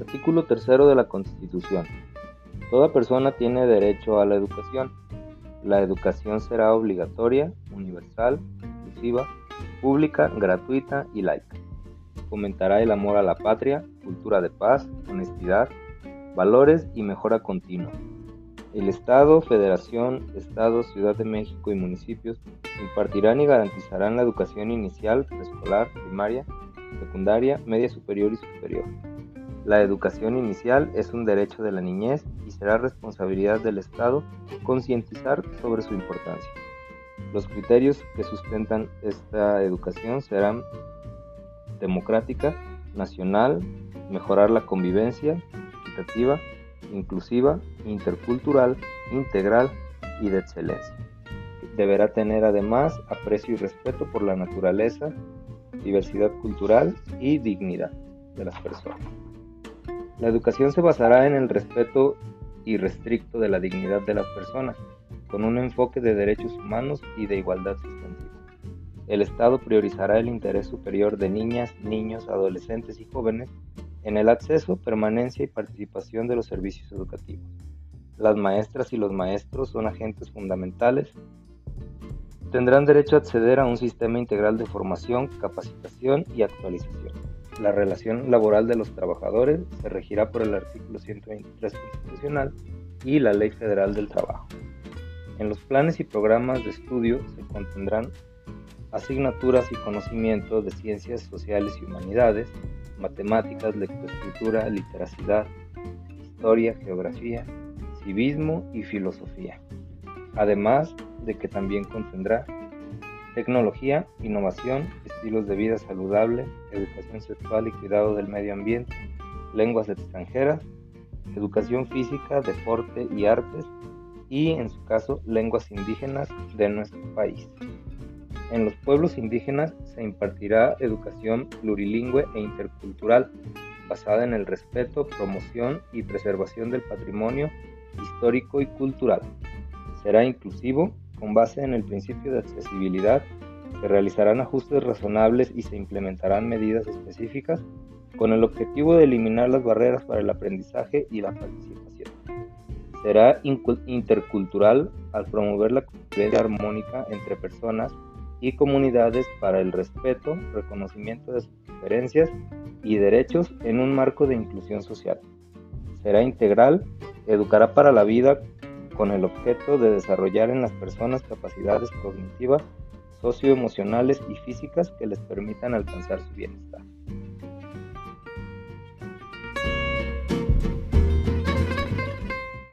Artículo 3 de la Constitución. Toda persona tiene derecho a la educación. La educación será obligatoria, universal, inclusiva, pública, gratuita y laica. Fomentará el amor a la patria, cultura de paz, honestidad, valores y mejora continua. El Estado, Federación, Estado, Ciudad de México y municipios impartirán y garantizarán la educación inicial, preescolar, primaria, secundaria, media superior y superior. La educación inicial es un derecho de la niñez y será responsabilidad del Estado concientizar sobre su importancia. Los criterios que sustentan esta educación serán democrática, nacional, mejorar la convivencia, equitativa, inclusiva, intercultural, integral y de excelencia. Deberá tener además aprecio y respeto por la naturaleza, diversidad cultural y dignidad de las personas. La educación se basará en el respeto irrestricto de la dignidad de las personas, con un enfoque de derechos humanos y de igualdad sustantiva. El Estado priorizará el interés superior de niñas, niños, adolescentes y jóvenes en el acceso, permanencia y participación de los servicios educativos. Las maestras y los maestros son agentes fundamentales. Tendrán derecho a acceder a un sistema integral de formación, capacitación y actualización. La relación laboral de los trabajadores se regirá por el artículo 123 constitucional y la Ley Federal del Trabajo. En los planes y programas de estudio se contendrán asignaturas y conocimientos de ciencias sociales y humanidades, matemáticas, lectoescritura, literacidad, historia, geografía, civismo y filosofía. Además de que también contendrá tecnología, innovación, estilos de vida saludable, educación sexual y cuidado del medio ambiente, lenguas extranjeras, educación física, deporte y artes, y en su caso lenguas indígenas de nuestro país. En los pueblos indígenas se impartirá educación plurilingüe e intercultural basada en el respeto, promoción y preservación del patrimonio histórico y cultural. Será inclusivo con base en el principio de accesibilidad, se realizarán ajustes razonables y se implementarán medidas específicas con el objetivo de eliminar las barreras para el aprendizaje y la participación. Será intercultural al promover la convivencia armónica entre personas y comunidades para el respeto, reconocimiento de sus diferencias y derechos en un marco de inclusión social. Será integral, educará para la vida con el objeto de desarrollar en las personas capacidades cognitivas, socioemocionales y físicas que les permitan alcanzar su bienestar.